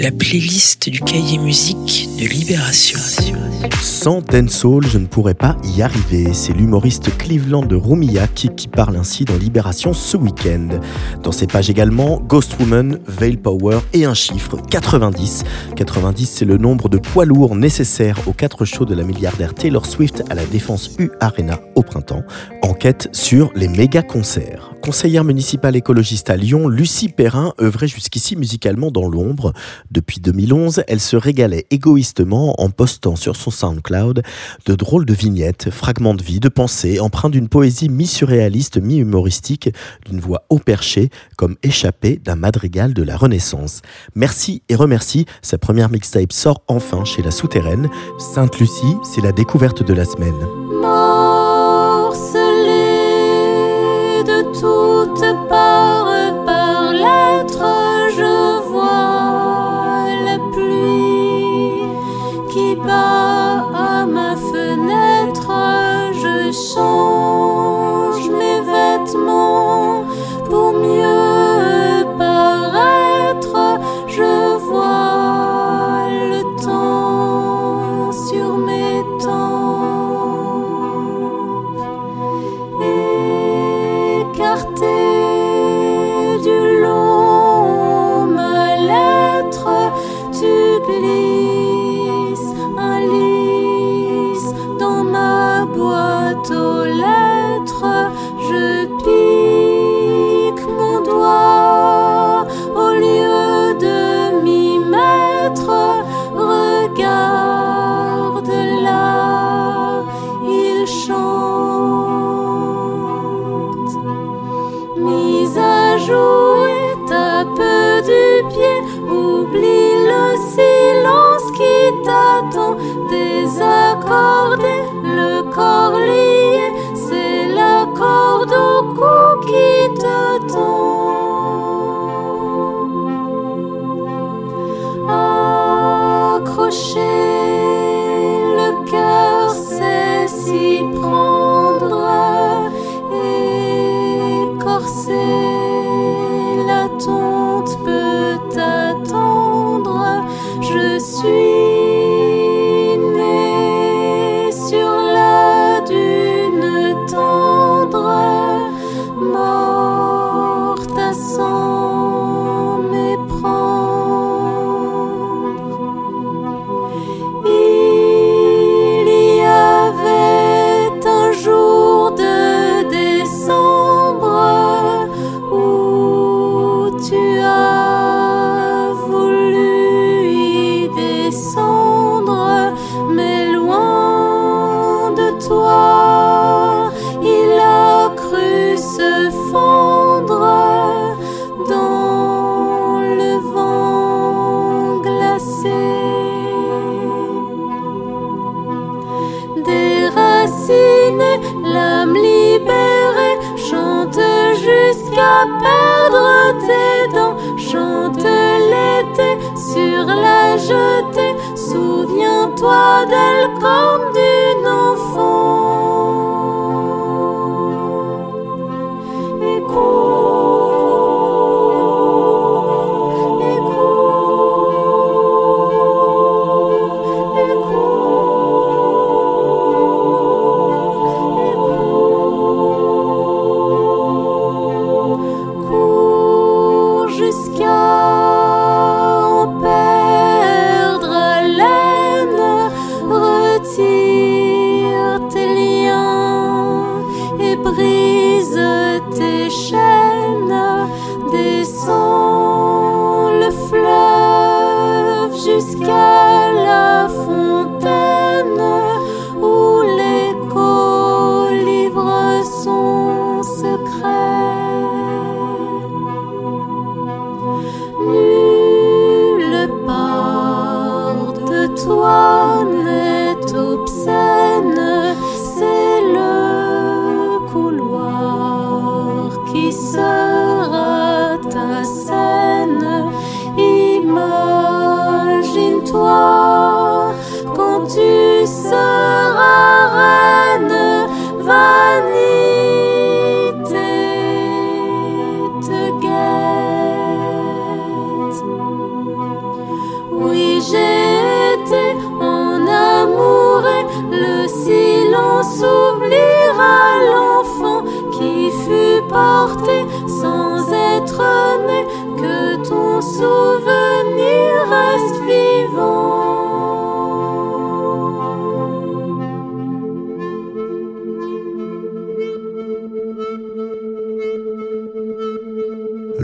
la playlist du cahier musique de Libération. Sans dancehall, je ne pourrais pas y arriver. C'est l'humoriste Cleveland de Roumillac qui parle ainsi dans Libération ce week-end. Dans ses pages également, Ghost Woman, Veil Power et un chiffre, 90. 90, c'est le nombre de poids lourds nécessaires aux quatre shows de la milliardaire Taylor Swift à la Défense U Arena au printemps. Enquête sur les méga concerts. Conseillère municipale écologiste à Lyon, Lucie Perrin œuvrait jusqu'ici musicalement dans l'ombre. Depuis 2011, elle se régalait égoïstement en postant sur son SoundCloud de drôles de vignettes, fragments de vie, de pensées, empreints d'une poésie mi-surréaliste, mi-humoristique, d'une voix haut perché, comme échappée d'un madrigal de la Renaissance. Merci et remercie, sa première mixtape sort enfin chez La Souterraine. Sainte Lucie, c'est la découverte de la semaine. 是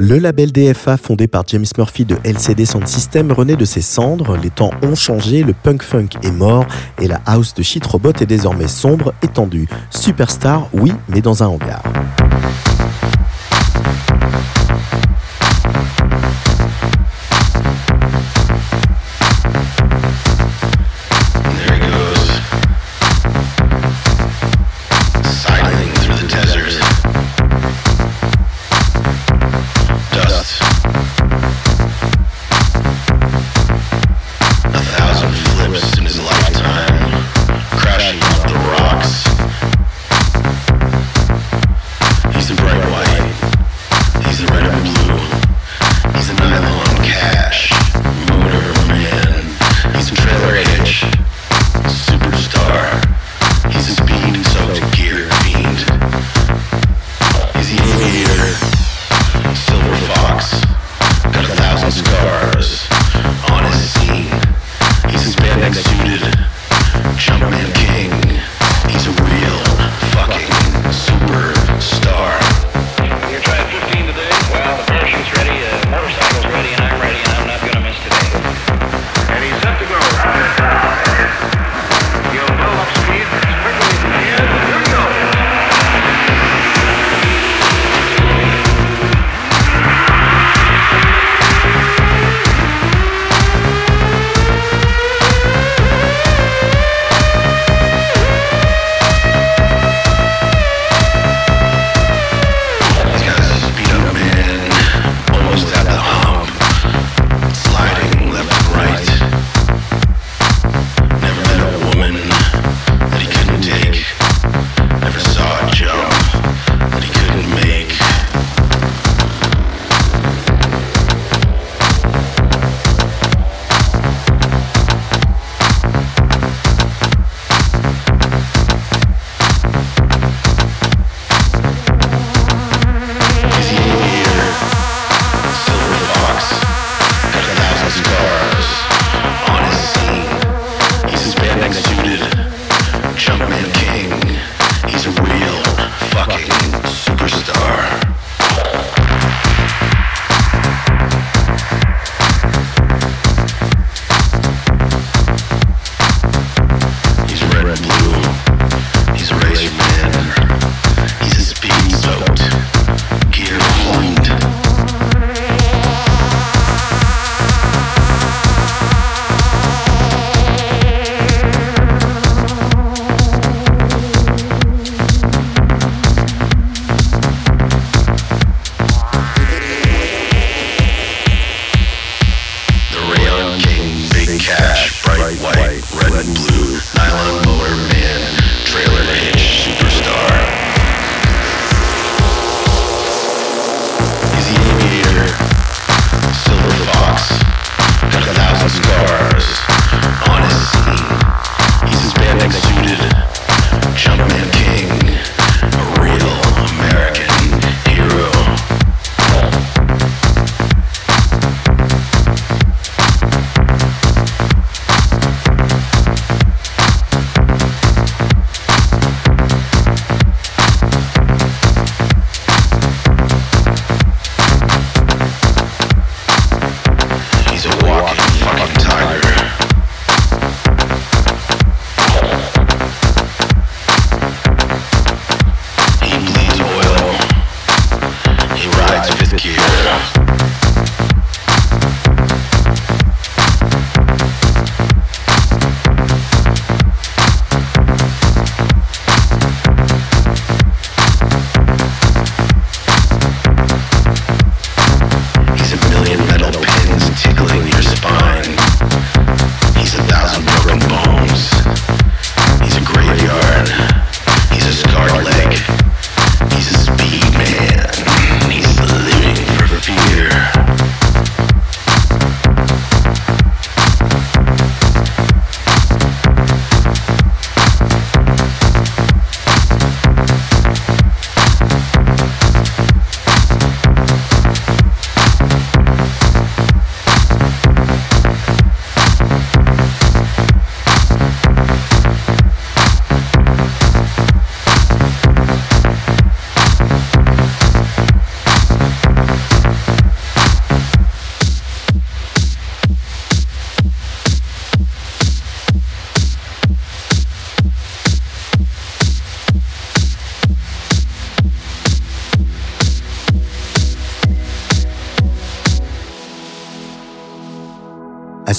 Le label DFA, fondé par James Murphy de LCD Sound System, renaît de ses cendres. Les temps ont changé, le punk funk est mort et la house de shit robot est désormais sombre, étendue. Superstar, oui, mais dans un hangar.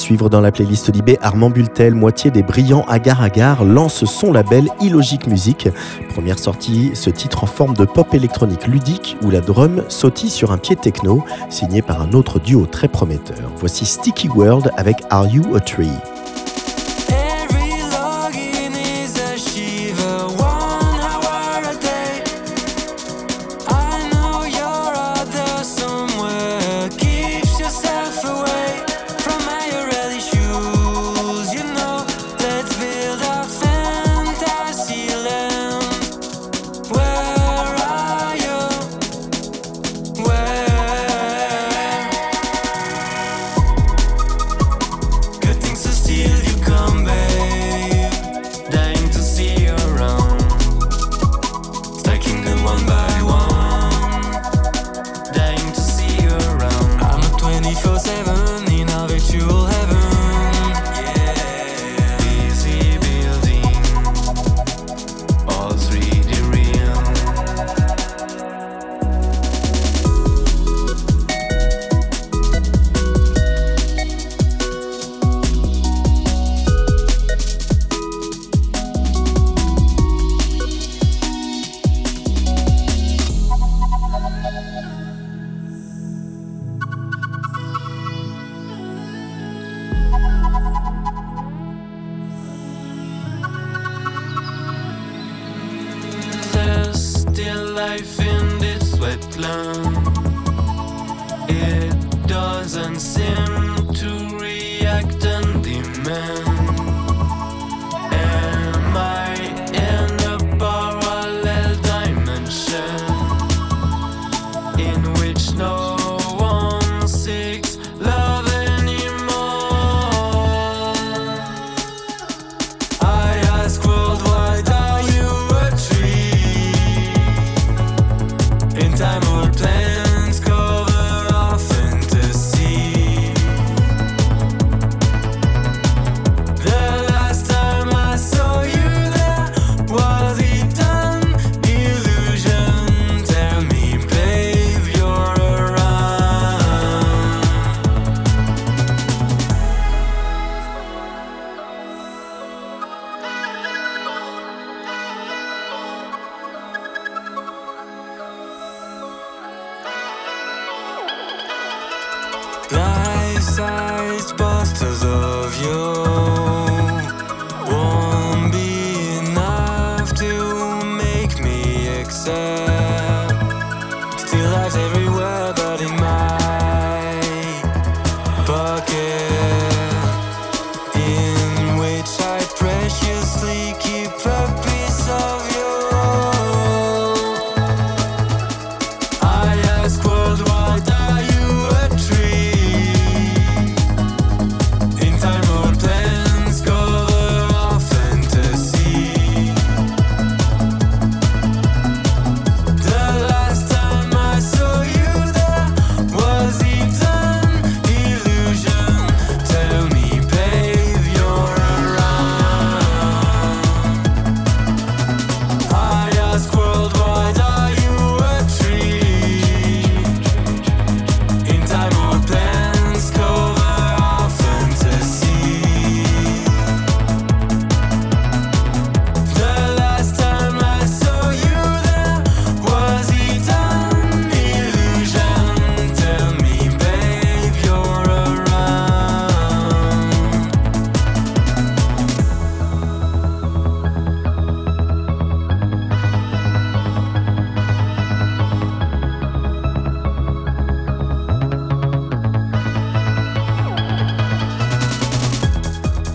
Suivre dans la playlist Libé, Armand Bultel, moitié des brillants Agar Agar, lance son label Illogic Music. Première sortie, ce titre en forme de pop électronique ludique où la drum sautille sur un pied techno, signé par un autre duo très prometteur. Voici Sticky World avec Are You a Tree? wetland. It doesn't seem to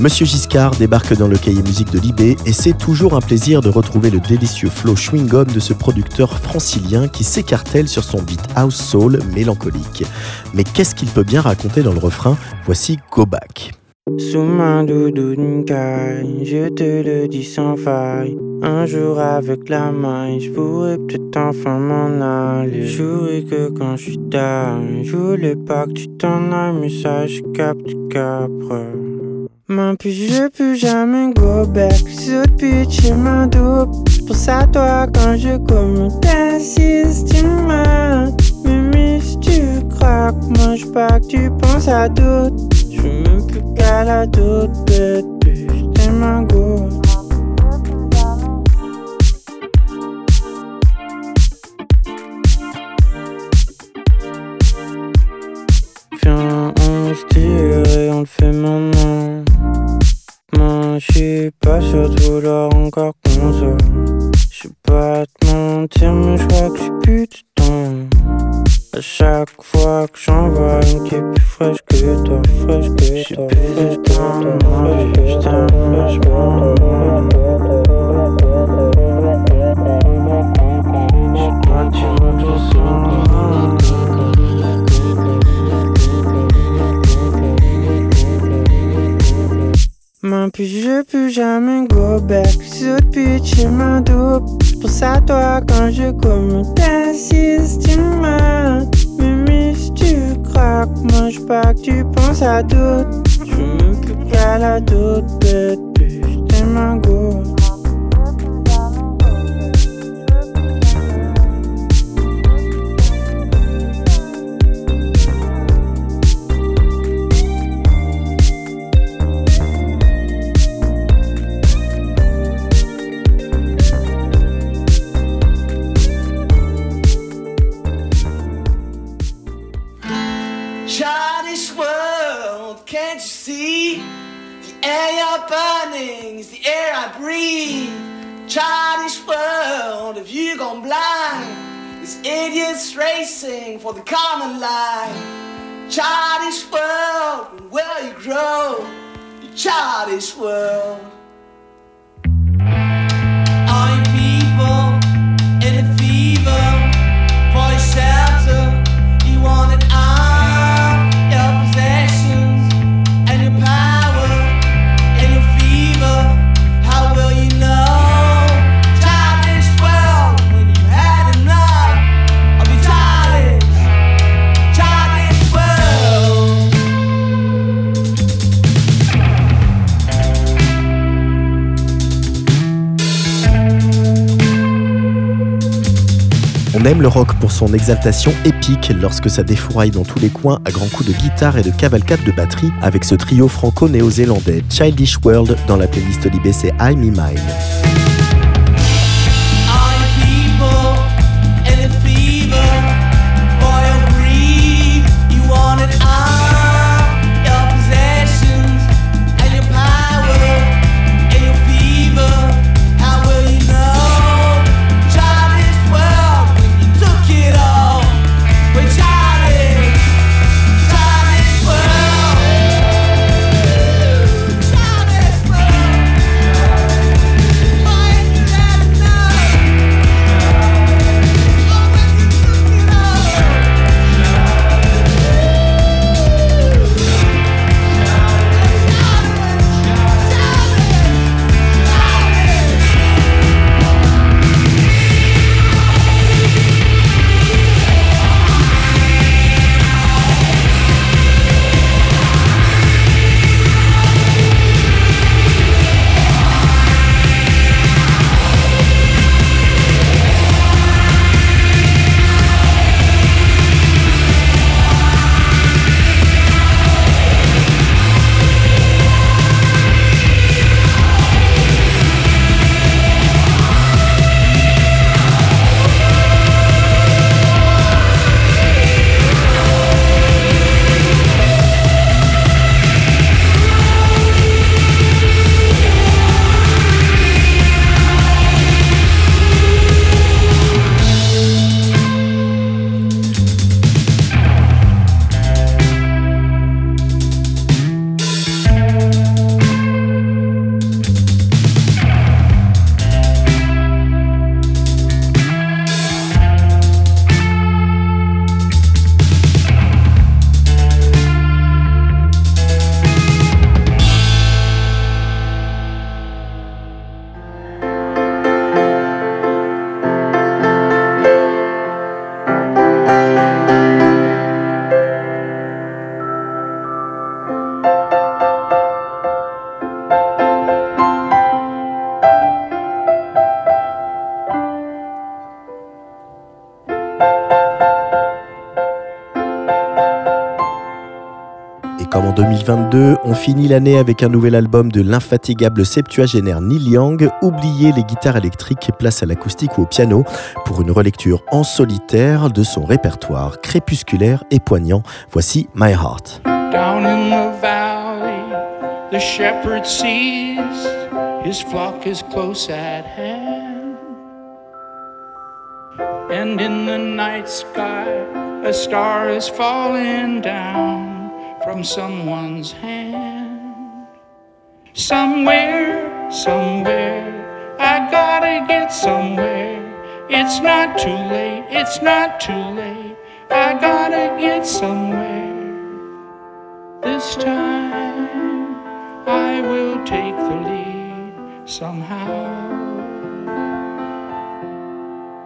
Monsieur Giscard débarque dans le cahier musique de Libé et c'est toujours un plaisir de retrouver le délicieux flow chewing-gum de ce producteur francilien qui s'écartèle sur son beat house soul mélancolique. Mais qu'est-ce qu'il peut bien raconter dans le refrain? Voici Go Back. Sous je te le dis sans faille. Un jour avec la je pourrais peut-être enfin m'en aller. Que quand je suis je voulais pas que tu t'en ailles. Mais puis je peux jamais go back. Ce pitch est ma double. J'pense à toi quand je commande t'assises, tu m'as. Si tu craques, mange pas que tu penses à d'autres. Je veux même plus qu'à la toute bête T'es ma go Moi, j'suis pas sûr de vouloir encore qu'on se. J'suis pas te mentir, mais j'crois que j'suis plus de temps. À chaque fois que j'en vois une qui est plus fraîche que toi, fraîche que toi, fraîche que toi, fraîche que puis je peux jamais go back. Ce bitch est ma dope. Pour ça toi quand je commute t'insistes tu m'as si tu craques je pas que tu penses à d'autres. Je même plus qu'à la doute Bête. T'es ma go. burning Breathe. Childish world, have you gone blind? This idiot's racing for the common line. Childish world, where you grow? The childish world. On aime le rock pour son exaltation épique lorsque ça défouraille dans tous les coins à grands coups de guitare et de cavalcade de batterie avec ce trio franco-néo-zélandais Childish World dans la playlist libc I Me Mine. En 2022, on finit l'année avec un nouvel album de l'infatigable septuagénaire Neil Young, Oubliez les guitares électriques et place à l'acoustique ou au piano pour une relecture en solitaire de son répertoire crépusculaire et poignant. Voici My Heart. Down in the valley, the shepherd sees his flock is close at hand. And in the night sky, a star is falling down from someone's hand. Somewhere, somewhere, I gotta get somewhere. It's not too late, it's not too late. I gotta get somewhere. This time I will take the lead somehow.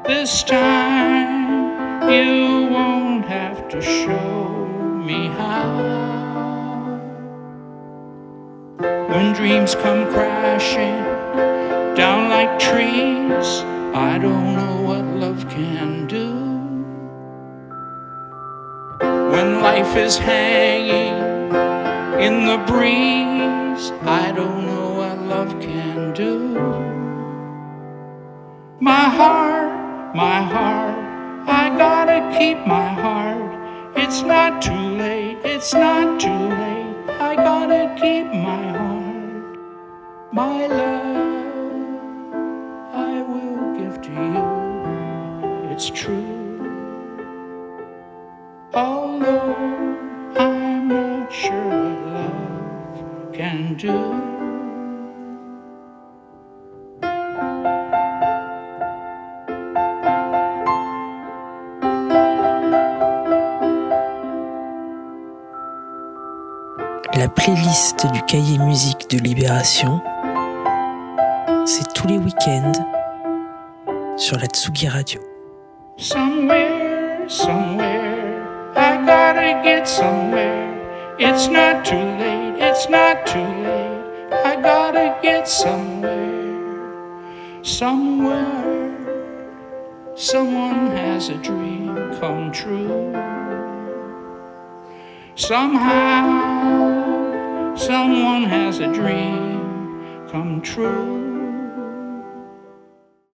This time you won't have to show me how. When dreams come crashing down like trees, I don't know what love can do. When life is hanging in the breeze, I don't know what love can do. My heart, my heart, I gotta keep my heart. It's not too late, it's not too late. I gotta keep my heart, my love. I will give to you. It's true. Although I'm not sure what love can do. La playlist du cahier musique de Libération, c'est tous les week-ends sur la Tsugi Radio. Somewhere, somewhere, I gotta get somewhere. It's not too late, it's not too late. I gotta get somewhere. Somewhere, someone has a dream come true. Somehow, someone has a dream come true.